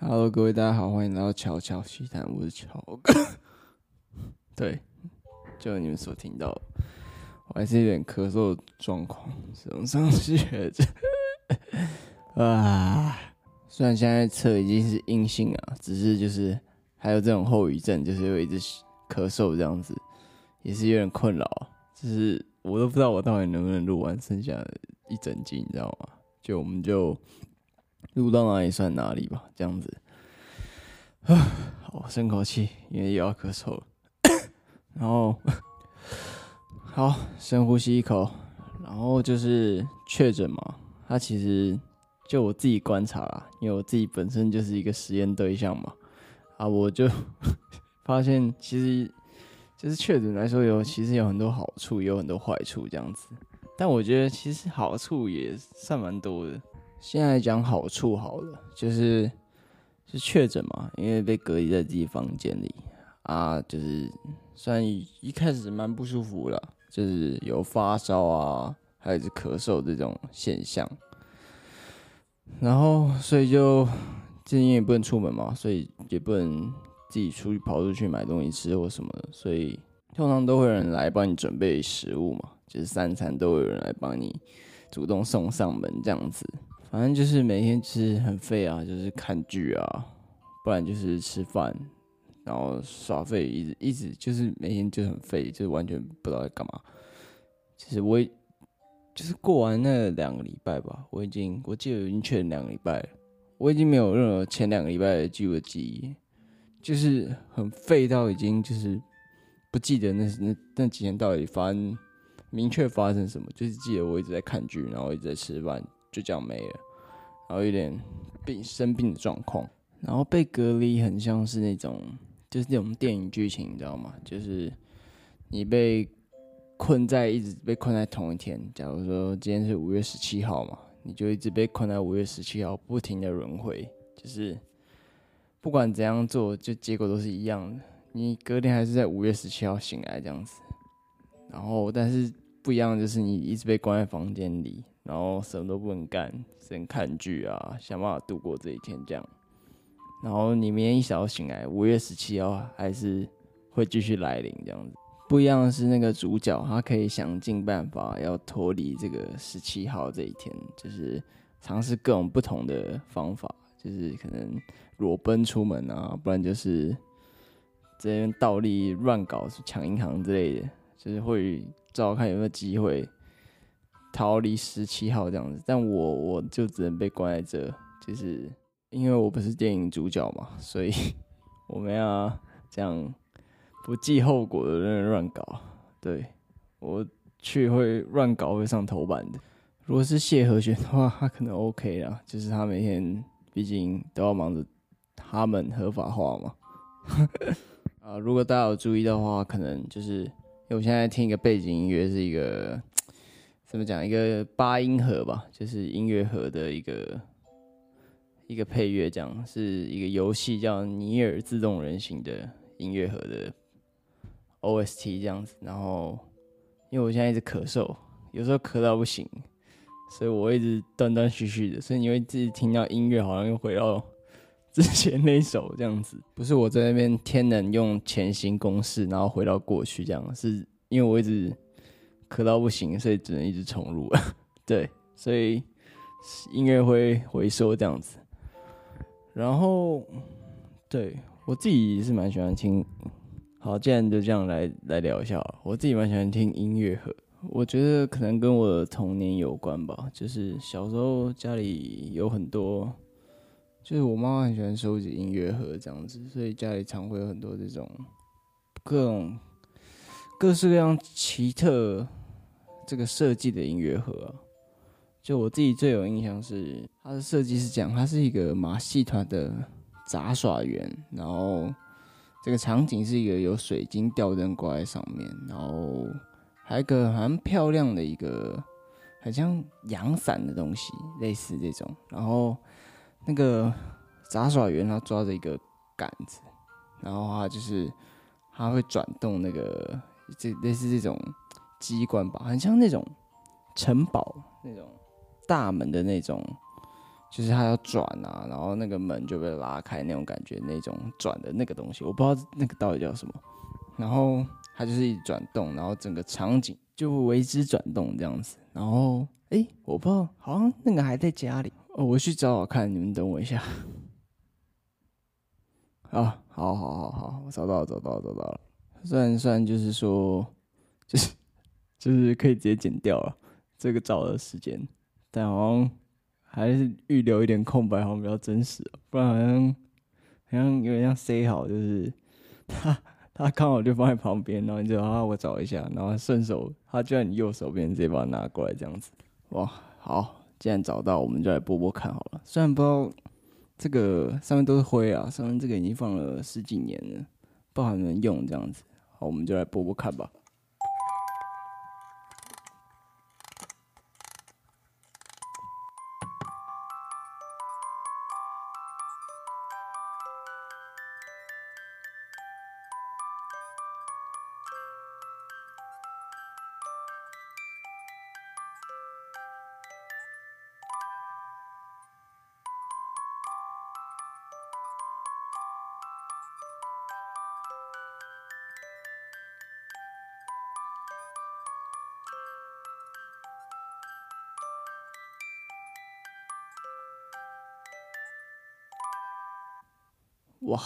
Hello，各位大家好，欢迎来到乔乔奇谈，我是乔哥。对，就你们所听到，我还是有点咳嗽状况，从上学着。啊，虽然现在测已经是阴性啊，只是就是还有这种后遗症，就是会一直咳嗽这样子，也是有点困扰。就是我都不知道我到底能不能录完剩下的一整集，你知道吗？就我们就。录到哪里算哪里吧，这样子。啊，好，深口气，因为又要咳嗽了。然后，好，深呼吸一口。然后就是确诊嘛，他其实就我自己观察啦，因为我自己本身就是一个实验对象嘛。啊，我就 发现，其实就是确诊来说有，其实有很多好处，有很多坏处这样子。但我觉得其实好处也算蛮多的。现在讲好处好了，就是是确诊嘛，因为被隔离在自己房间里啊，就是虽然一开始蛮不舒服了，就是有发烧啊，还是咳嗽这种现象，然后所以就最近也不能出门嘛，所以也不能自己出去跑出去买东西吃或什么的，所以通常都会有人来帮你准备食物嘛，就是三餐都有人来帮你主动送上门这样子。反正就是每天吃很废啊，就是看剧啊，不然就是吃饭，然后耍废，一直一直就是每天就很废，就完全不知道在干嘛。其实我就是过完那两个礼拜吧，我已经我记得已经确诊两个礼拜，我已经没有任何前两个礼拜的记录记忆，就是很废到已经就是不记得那那那几天到底发生明确发生什么，就是记得我一直在看剧，然后一直在吃饭。就这样没了，然后有点病生病的状况，然后被隔离很像是那种，就是那种电影剧情，你知道吗？就是你被困在一直被困在同一天。假如说今天是五月十七号嘛，你就一直被困在五月十七号，不停的轮回，就是不管怎样做，就结果都是一样的。你隔天还是在五月十七号醒来这样子，然后但是不一样就是你一直被关在房间里。然后什么都不能干，只能看剧啊，想办法度过这一天这样。然后你明天一早醒来，五月十七号还是会继续来临这样子。不一样的是那个主角，他可以想尽办法要脱离这个十七号这一天，就是尝试各种不同的方法，就是可能裸奔出门啊，不然就是这边倒立乱搞抢银行之类的，就是会找看有没有机会。逃离十七号这样子，但我我就只能被关在这，就是因为我不是电影主角嘛，所以 我们要这样不计后果的乱搞。对，我去会乱搞会上头版的。如果是谢和弦的话，他可能 OK 啦，就是他每天毕竟都要忙着他们合法化嘛。啊，如果大家有注意的话，可能就是因为我现在听一个背景音乐是一个。怎么讲？一个八音盒吧，就是音乐盒的一个一个配乐，这样是一个游戏叫《尼尔：自动人形》的音乐盒的 OST 这样子。然后，因为我现在一直咳嗽，有时候咳到不行，所以我一直断断续续的，所以你会自己听到音乐好像又回到之前那首这样子。不是我在那边天能用前行公式，然后回到过去这样，是因为我一直。咳到不行，所以只能一直重录。对，所以音乐会回收这样子。然后，对我自己是蛮喜欢听。好，既然就这样来来聊一下，我自己蛮喜欢听音乐盒。我觉得可能跟我的童年有关吧，就是小时候家里有很多，就是我妈妈很喜欢收集音乐盒这样子，所以家里常会有很多这种各种各式各样奇特。这个设计的音乐盒，就我自己最有印象是它的设计是这样，它是一个马戏团的杂耍园，然后这个场景是一个有水晶吊灯挂在上面，然后还有一个很漂亮的一个很像阳伞的东西，类似这种，然后那个杂耍园它抓着一个杆子，然后它就是它会转动那个这类似这种。机关吧，很像那种城堡那种大门的那种就是它要转啊，然后那个门就被拉开那种感觉，那种转的那个东西，我不知道那个到底叫什么。然后它就是一转动，然后整个场景就会为之转动这样子。然后哎，我不知道，好像那个还在家里哦，我去找找看，你们等我一下。啊，好好好好，我找到了，找到了，找到了。算算就是说，就是就是可以直接剪掉了这个找的时间，但好像。还是预留一点空白，好像比较真实，不然好像好像有点像塞好，就是 他他刚好就放在旁边，然后你就啊我找一下，然后顺手他就在你右手边，直接把它拿过来这样子。哇，好，既然找到，我们就来播播看好了。虽然不知道这个上面都是灰啊，上面这个已经放了十几年了，不好能用这样子。好，我们就来播播看吧。哇，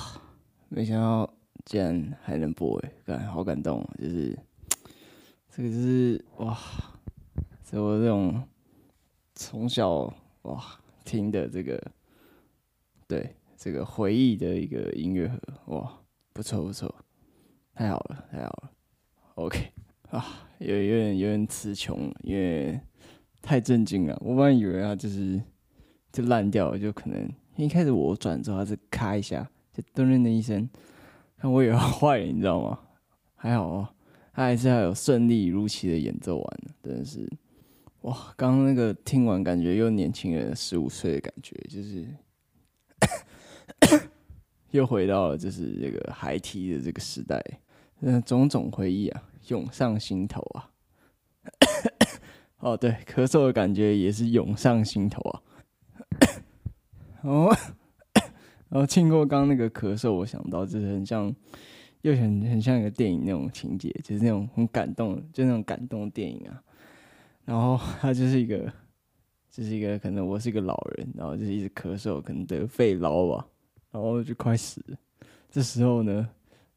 没想到竟然还能播诶，感好感动，就是这个就是哇，是我这种从小哇听的这个，对这个回忆的一个音乐盒，哇，不错不错，太好了太好了，OK 啊，有有点有点词穷，因为太震惊了，我本来以为它就是就烂掉了，就可能一开始我转之后它是咔一下。就咚的一声，看我也要 坏了，你知道吗？还好哦，他还是还有顺利如期的演奏完，真的是哇！刚刚那个听完，感觉又年轻人十五岁的感觉，就是 又回到了就是这个孩提的这个时代，那种种回忆啊，涌上心头啊！哦，对，咳嗽的感觉也是涌上心头啊！哦。然后经过刚刚那个咳嗽，我想到就是很像，又很很像一个电影那种情节，就是那种很感动，就那种感动的电影啊。然后他就是一个，就是一个可能我是一个老人，然后就是一直咳嗽，可能得肺痨吧，然后就快死了。这时候呢，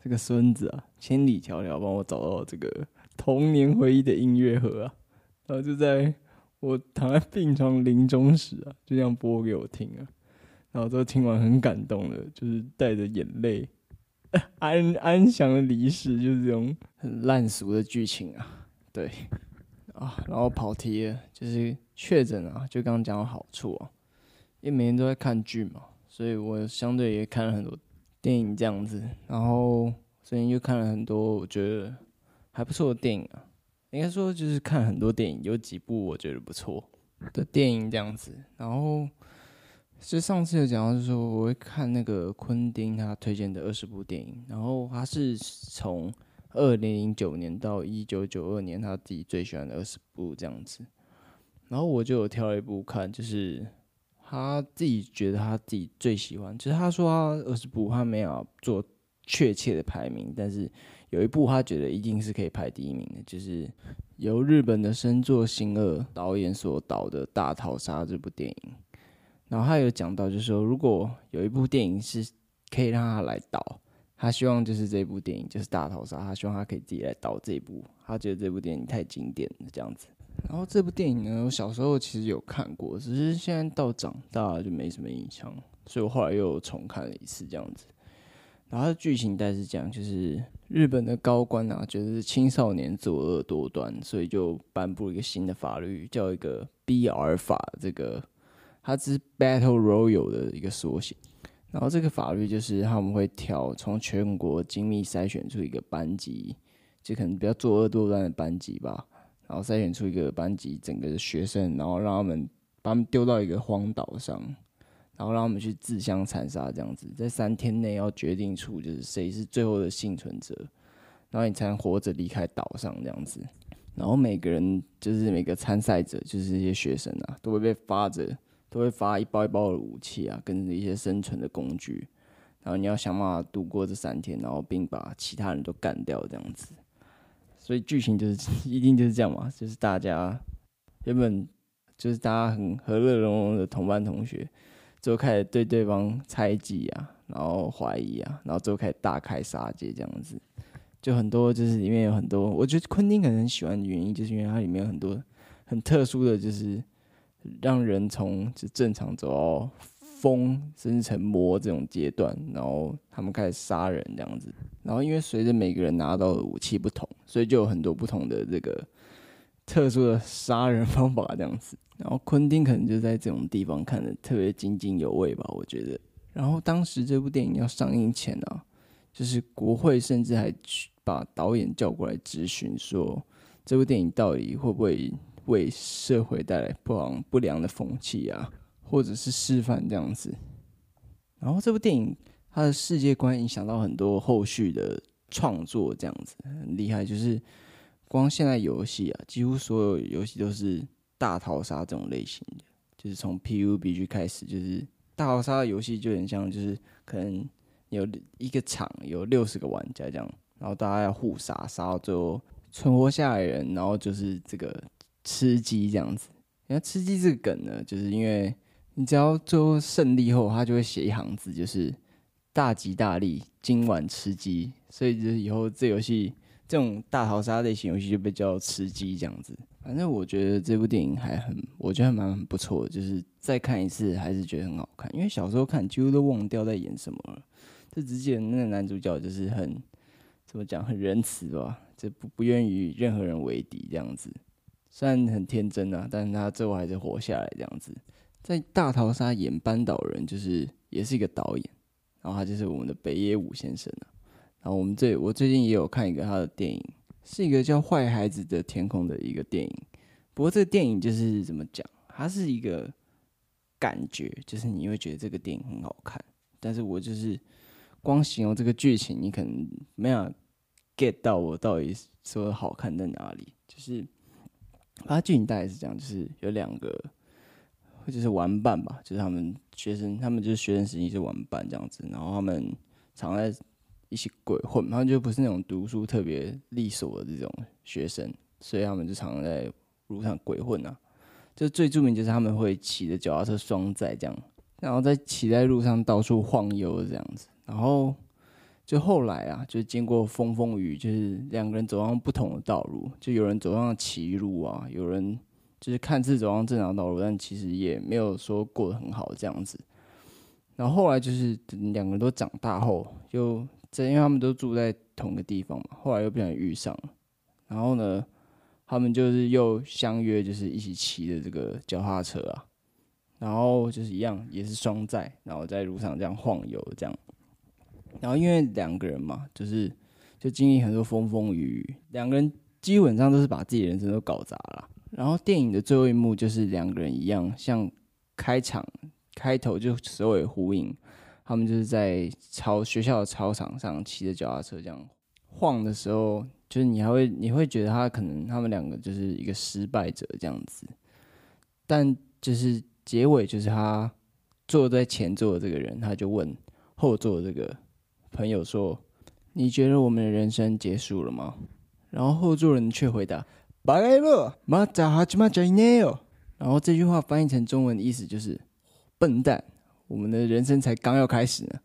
这个孙子啊，千里迢迢帮我找到这个童年回忆的音乐盒啊，然后就在我躺在病床临终时啊，就这样播给我听啊。然后都听完很感动的，就是带着眼泪，安安详的离世，就是这种很烂俗的剧情啊。对，啊，然后跑题了，就是确诊啊，就刚刚讲的好处啊，因为每天都在看剧嘛，所以我相对也看了很多电影这样子，然后最近又看了很多我觉得还不错的电影啊，应该说就是看很多电影，有几部我觉得不错的电影这样子，然后。其实上次有讲到，就是说我会看那个昆汀他推荐的二十部电影，然后他是从二零零九年到一九九二年他自己最喜欢的二十部这样子，然后我就有挑一部看，就是他自己觉得他自己最喜欢，就是他说他二十部他没有做确切的排名，但是有一部他觉得一定是可以排第一名的，就是由日本的深作欣二导演所导的《大逃杀》这部电影。然后他有讲到，就是说，如果有一部电影是可以让他来导，他希望就是这部电影就是《大逃杀》，他希望他可以自己来导这一部，他觉得这部电影太经典了这样子。然后这部电影呢，我小时候其实有看过，只是现在到长大就没什么印象，所以我后来又重看了一次这样子。然后剧情大概是讲，就是日本的高官啊，觉得是青少年作恶多端，所以就颁布一个新的法律，叫一个 BR 法这个。它只是 Battle Royal 的一个缩写，然后这个法律就是他们会挑从全国精密筛选出一个班级，就可能比较作恶多端的班级吧，然后筛选出一个班级整个的学生，然后让他们把他们丢到一个荒岛上，然后让他们去自相残杀，这样子，在三天内要决定出就是谁是最后的幸存者，然后你才能活着离开岛上这样子，然后每个人就是每个参赛者就是这些学生啊，都会被发着。都会发一包一包的武器啊，跟一些生存的工具，然后你要想办法度过这三天，然后并把其他人都干掉这样子。所以剧情就是 一定就是这样嘛，就是大家原本就是大家很和乐融融的同班同学，最后开始对对方猜忌啊，然后怀疑啊，然后最后开始大开杀戒这样子。就很多，就是里面有很多，我觉得昆汀可能很喜欢的原因，就是因为它里面有很多很特殊的就是让人从就正常走到疯甚至成魔这种阶段，然后他们开始杀人这样子。然后因为随着每个人拿到的武器不同，所以就有很多不同的这个特殊的杀人方法这样子。然后昆汀可能就在这种地方看得特别津津有味吧，我觉得。然后当时这部电影要上映前啊，就是国会甚至还去。把导演叫过来咨询，说这部电影到底会不会为社会带来不良不良的风气啊，或者是示范这样子。然后这部电影它的世界观影响到很多后续的创作，这样子很厉害。就是光现在游戏啊，几乎所有游戏都是大逃杀这种类型的，就是从 PUBG 开始，就是大逃杀的游戏就很像，就是可能有一个场有六十个玩家这样。然后大家要互杀，杀到最后存活下来的人，然后就是这个吃鸡这样子。然后吃鸡这个梗呢，就是因为你只要最后胜利后，他就会写一行字，就是大吉大利，今晚吃鸡。所以就是以后这游戏这种大逃杀类型游戏就被叫吃鸡这样子。反正我觉得这部电影还很，我觉得还蛮不错的，就是再看一次还是觉得很好看。因为小时候看几乎都忘掉在演什么了，就只记得那个男主角就是很。怎么讲？很仁慈吧，就不不愿与任何人为敌这样子。虽然很天真啊，但是他最后还是活下来这样子。在大逃杀演班导人，就是也是一个导演，然后他就是我们的北野武先生啊。然后我们最我最近也有看一个他的电影，是一个叫《坏孩子的天空》的一个电影。不过这个电影就是怎么讲？它是一个感觉，就是你会觉得这个电影很好看，但是我就是光形容这个剧情，你可能没有。get 到我到底说好看在哪里？就是他剧情大概是这样，就是有两个，就是玩伴吧，就是他们学生，他们就是学生时期是玩伴这样子，然后他们常在一起鬼混，他们就不是那种读书特别利索的这种学生，所以他们就常常在路上鬼混啊。就最著名就是他们会骑着脚踏车双载这样，然后在骑在路上到处晃悠这样子，然后。就后来啊，就经过风风雨，就是两个人走上不同的道路，就有人走上歧路啊，有人就是看似走上正常道路，但其实也没有说过得很好这样子。然后后来就是两个人都长大后，又在因为他们都住在同个地方嘛，后来又不小心遇上了。然后呢，他们就是又相约，就是一起骑着这个脚踏车啊，然后就是一样，也是双载，然后在路上这样晃悠这样。然后因为两个人嘛，就是就经历很多风风雨雨，两个人基本上都是把自己人生都搞砸了。然后电影的最后一幕就是两个人一样，像开场开头就首尾呼应，他们就是在操学校的操场上骑着脚踏车这样晃的时候，就是你还会你会觉得他可能他们两个就是一个失败者这样子，但就是结尾就是他坐在前座的这个人，他就问后座的这个。朋友说：“你觉得我们的人生结束了吗？”然后后座人却回答：“巴盖勒，马扎哈吉马加伊内哦。”然后这句话翻译成中文的意思就是：“笨蛋，我们的人生才刚要开始呢。”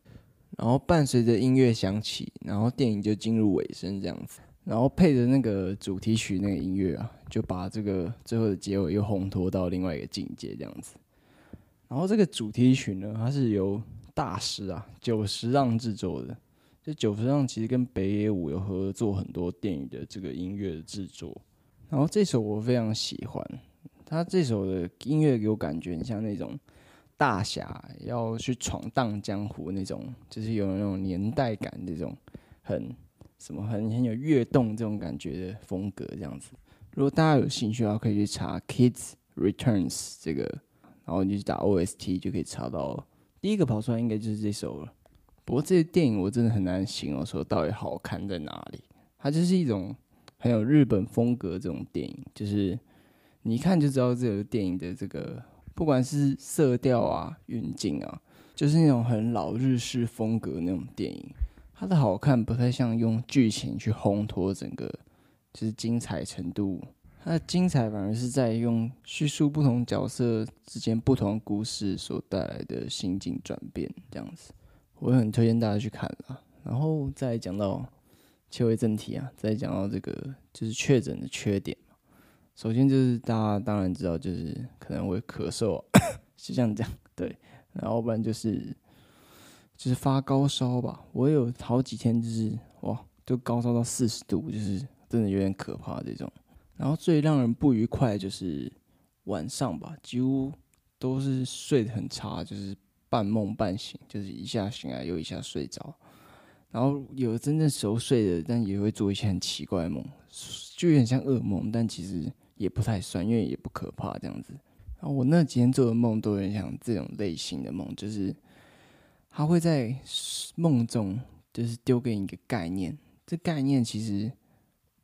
然后伴随着音乐响起，然后电影就进入尾声这样子。然后配着那个主题曲那个音乐啊，就把这个最后的结尾又烘托到另外一个境界这样子。然后这个主题曲呢，它是由大师啊，久石让制作的。这久石让其实跟北野武有合作很多电影的这个音乐的制作。然后这首我非常喜欢，他这首的音乐给我感觉很像那种大侠要去闯荡江湖那种，就是有那种年代感，这种很什么很很有跃动这种感觉的风格这样子。如果大家有兴趣的话，可以去查《Kids Returns》这个，然后你就去打 OST 就可以查到。第一个跑出来应该就是这首了。不过这电影我真的很难形容说到底好看在哪里。它就是一种很有日本风格这种电影，就是你一看就知道这个电影的这个不管是色调啊、运镜啊，就是那种很老日式风格那种电影，它的好看不太像用剧情去烘托整个，就是精彩程度。它的精彩反而是在用叙述不同角色之间不同故事所带来的心境转变，这样子，我很推荐大家去看啦。然后再讲到切回正题啊，再讲到这个就是确诊的缺点。首先就是大家当然知道，就是可能会咳嗽，啊 是这样讲对。然后不然就是就是发高烧吧，我有好几天就是哇，就高烧到四十度，就是真的有点可怕这种。然后最让人不愉快的就是晚上吧，几乎都是睡得很差，就是半梦半醒，就是一下醒来又一下睡着。然后有真正熟睡的，但也会做一些很奇怪的梦，就有点像噩梦，但其实也不太算，因为也不可怕这样子。然后我那几天做的梦都有点像这种类型的梦，就是他会在梦中就是丢给你一个概念，这概念其实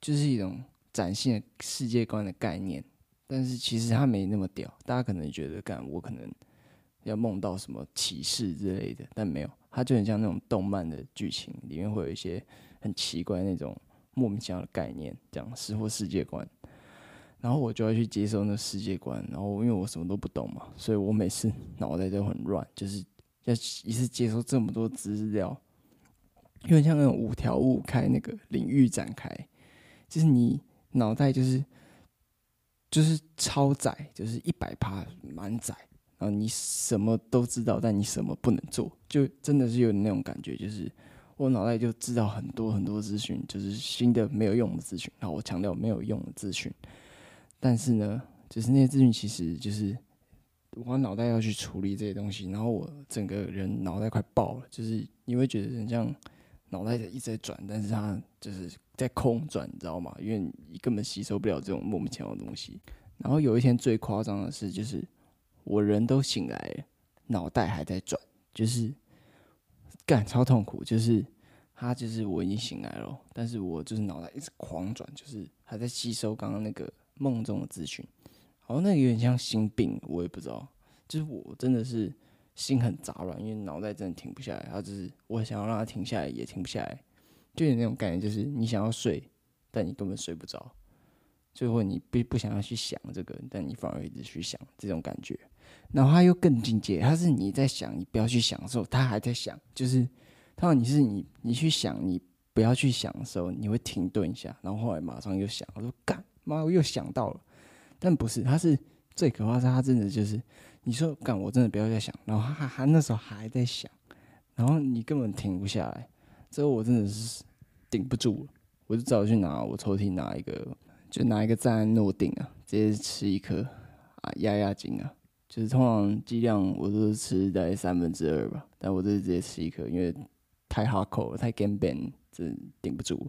就是一种。崭新的世界观的概念，但是其实它没那么屌。大家可能觉得，干我可能要梦到什么启示之类的，但没有，它就很像那种动漫的剧情，里面会有一些很奇怪那种莫名其妙的概念，这样识货世界观。然后我就要去接受那世界观，然后因为我什么都不懂嘛，所以我每次脑袋都很乱，就是要一次接收这么多资料，有点像那种五条悟开那个领域展开，就是你。脑袋就是就是超载，就是一百趴满载，然后你什么都知道，但你什么不能做，就真的是有那种感觉，就是我脑袋就知道很多很多资讯，就是新的没有用的资讯。然后我强调没有用的资讯，但是呢，就是那些资讯其实就是我脑袋要去处理这些东西，然后我整个人脑袋快爆了，就是你会觉得很像。脑袋一直在转，但是它就是在空转，你知道吗？因为你根本吸收不了这种莫名其妙的东西。然后有一天最夸张的是，就是我人都醒来了，脑袋还在转，就是干超痛苦。就是他就是我已经醒来了，但是我就是脑袋一直狂转，就是还在吸收刚刚那个梦中的资讯。好像那个有点像心病，我也不知道。就是我真的是。心很杂乱，因为脑袋真的停不下来。然后就是我想要让它停下来，也停不下来，就有那种感觉，就是你想要睡，但你根本睡不着。最后你不不想要去想这个，但你反而一直去想这种感觉。然后它又更进阶，它是你在想，你不要去想的时候，它还在想。就是他说你是你，你去想，你不要去想的时候，你会停顿一下，然后后来马上又想。我说干妈，我又想到了，但不是，它是最可怕是，他真的就是。你说干，我真的不要再想，然后他还那时候还在想，然后你根本停不下来，之后我真的是顶不住了，我就只好去拿我抽屉拿一个，就拿一个赞诺定啊，直接吃一颗啊压压惊啊，就是通常剂量我都是吃大概三分之二吧，但我这是直接吃一颗，因为太哈口了，太 game ban，真顶不住。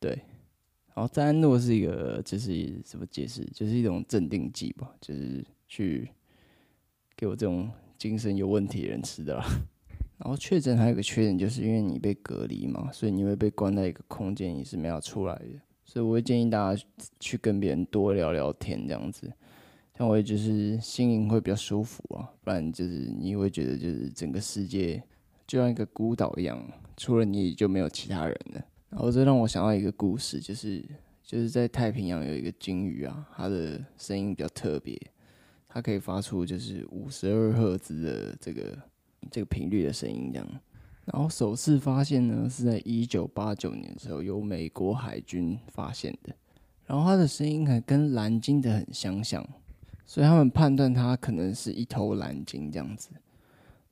对，然后赞安诺是一个就是怎么解释，就是一种镇定剂吧，就是去。给我这种精神有问题的人吃的啦。然后确诊还有个缺点，就是因为你被隔离嘛，所以你会被关在一个空间，你是没法出来的。所以我会建议大家去跟别人多聊聊天，这样子，这样会就是心灵会比较舒服啊。不然就是你会觉得就是整个世界就像一个孤岛一样，除了你就没有其他人了。然后这让我想到一个故事，就是就是在太平洋有一个鲸鱼啊，它的声音比较特别。它可以发出就是五十二赫兹的这个这个频率的声音，这样。然后首次发现呢是在一九八九年的时候，由美国海军发现的。然后它的声音还跟蓝鲸的很相像，所以他们判断它可能是一头蓝鲸这样子。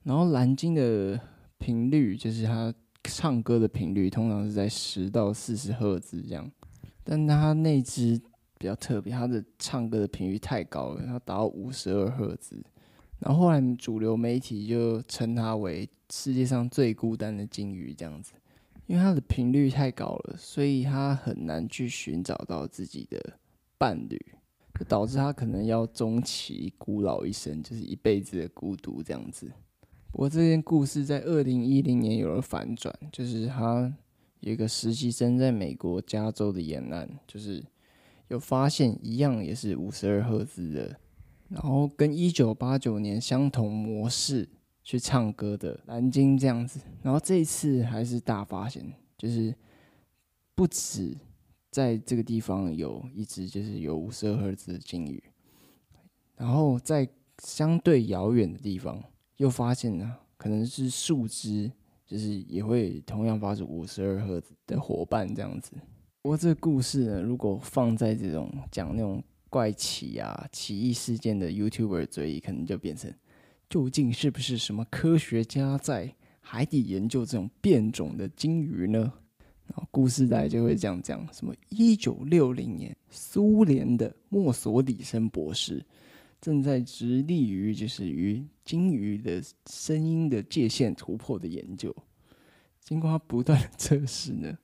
然后蓝鲸的频率就是它唱歌的频率，通常是在十到四十赫兹这样，但他那只。比较特别，他的唱歌的频率太高了，他达到五十二赫兹。然后后来主流媒体就称它为世界上最孤单的鲸鱼这样子，因为它的频率太高了，所以它很难去寻找到自己的伴侣，就导致它可能要终其孤老一生，就是一辈子的孤独这样子。不过这件故事在二零一零年有了反转，就是他有一个实习生在美国加州的沿岸，就是。有发现一样也是五十二赫兹的然后跟一九八九年相同模式去唱歌的蓝鲸这样子，然后这一次还是大发现，就是不止在这个地方有一只就是有五十二赫兹的鲸鱼，然后在相对遥远的地方又发现了可能是树枝，就是也会同样发出五十二赫兹的伙伴这样子。不过这个故事呢，如果放在这种讲那种。怪奇啊，奇异事件的 YouTuber 嘴里，可能就变成：究竟是不是什么科学家在海底研究这种变种的鲸鱼呢？然后故事大概就会这样讲：什么一九六零年，苏联的墨索里森博士正在致力于就是与鲸鱼的声音的界限突破的研究。经过他不断的测试呢，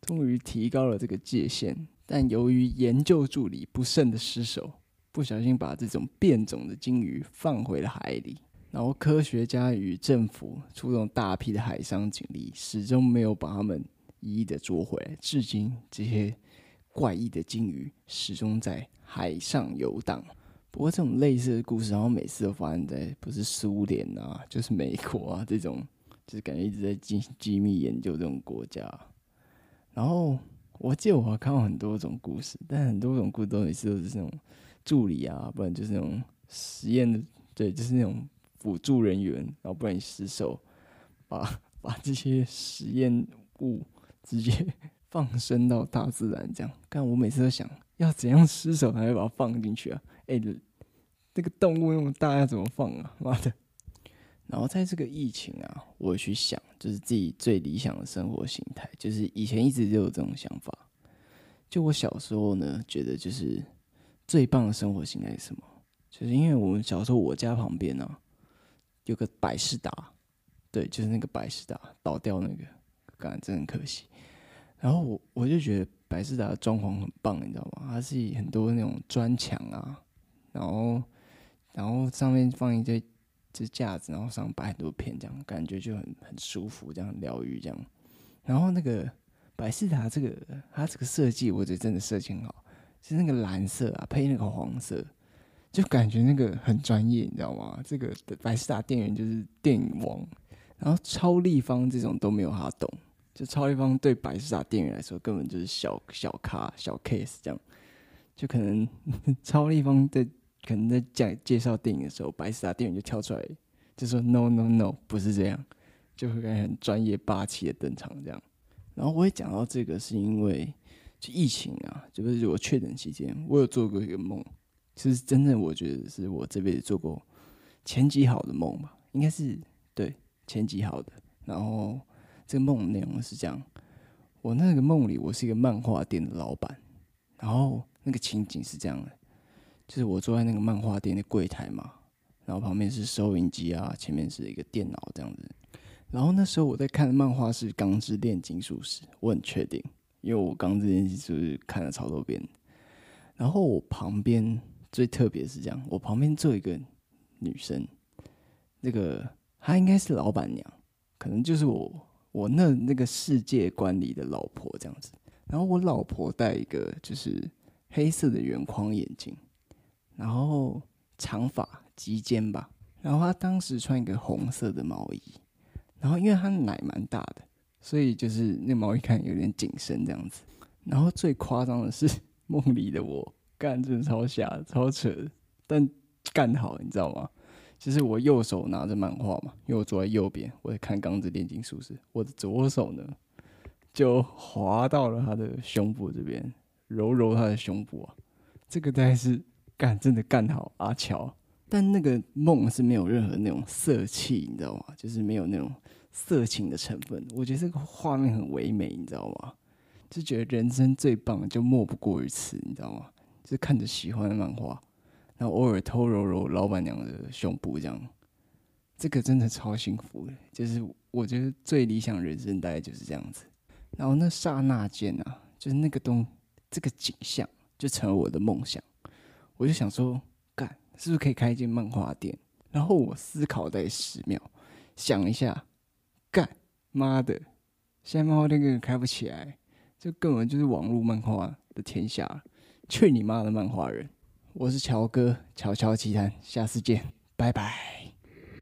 终于提高了这个界限。但由于研究助理不慎的失手，不小心把这种变种的鲸鱼放回了海里，然后科学家与政府出动大批的海上警力，始终没有把他们一一的捉回来。至今，这些怪异的鲸鱼始终在海上游荡。不过，这种类似的故事，然后每次都发生在不是苏联啊，就是美国啊这种，就是感觉一直在进行机密研究这种国家，然后。我记得我看过很多种故事，但很多种故事都每次都是那种助理啊，不然就是那种实验的，对，就是那种辅助人员，然后不然你失手把 把这些实验物直接放生到大自然这样。但我每次都想要怎样失手才会把它放进去啊？哎，这个动物那么大要怎么放啊？妈的！然后在这个疫情啊，我去想，就是自己最理想的生活形态，就是以前一直就有这种想法。就我小时候呢，觉得就是最棒的生活形态是什么？就是因为我们小时候我家旁边啊有个百事达，对，就是那个百事达倒掉那个，感觉真的很可惜。然后我我就觉得百事达的装潢很棒，你知道吗？它是很多那种砖墙啊，然后然后上面放一堆。这架子，然后上摆很多片，这样感觉就很很舒服，这样疗愈这样。然后那个百事达这个它这个设计，我觉得真的设计很好，就是那个蓝色啊配那个黄色，就感觉那个很专业，你知道吗？这个百事达电源就是电影王，然后超立方这种都没有他懂，就超立方对百事达电源来说根本就是小小咖小 case 这样，就可能 超立方的。可能在讲介绍电影的时候，百视达店员就跳出来，就说 “no no no”，不是这样，就会感觉很专业霸气的登场这样。然后我也讲到这个，是因为就疫情啊，就是我确诊期间，我有做过一个梦，其实真的我觉得是我这辈子做过前几好的梦吧，应该是对前几好的。然后这个梦内容是这样：我那个梦里，我是一个漫画店的老板，然后那个情景是这样的。就是我坐在那个漫画店的柜台嘛，然后旁边是收银机啊，前面是一个电脑这样子。然后那时候我在看漫画是《钢之炼金术师》，我很确定，因为我《钢之炼金术师》看了超多遍。然后我旁边最特别是这样，我旁边坐一个女生，那个她应该是老板娘，可能就是我我那那个世界观里的老婆这样子。然后我老婆戴一个就是黑色的圆框眼镜。然后长发及肩吧，然后他当时穿一个红色的毛衣，然后因为他奶蛮大的，所以就是那毛衣看有点紧身这样子。然后最夸张的是 梦里的我，干真的超瞎超扯，但干好你知道吗？就是我右手拿着漫画嘛，因为我坐在右边，我在看《钢之炼金术师》，我的左手呢就滑到了他的胸部这边，揉揉他的胸部啊，这个大概是。干真的干好阿乔，但那个梦是没有任何那种色气，你知道吗？就是没有那种色情的成分。我觉得这个画面很唯美，你知道吗？就觉得人生最棒就莫不过于此，你知道吗？就是看着喜欢的漫画，然后偶尔偷揉揉老板娘的胸部，这样，这个真的超幸福的。就是我觉得最理想人生大概就是这样子。然后那刹那间啊，就是那个东这个景象就成了我的梦想。我就想说，干是不是可以开一间漫画店？然后我思考在十秒，想一下，干妈的，现在漫画店根本开不起来，这根本就是网络漫画的天下，去你妈的漫画人！我是乔哥，乔乔奇谈，下次见，拜拜。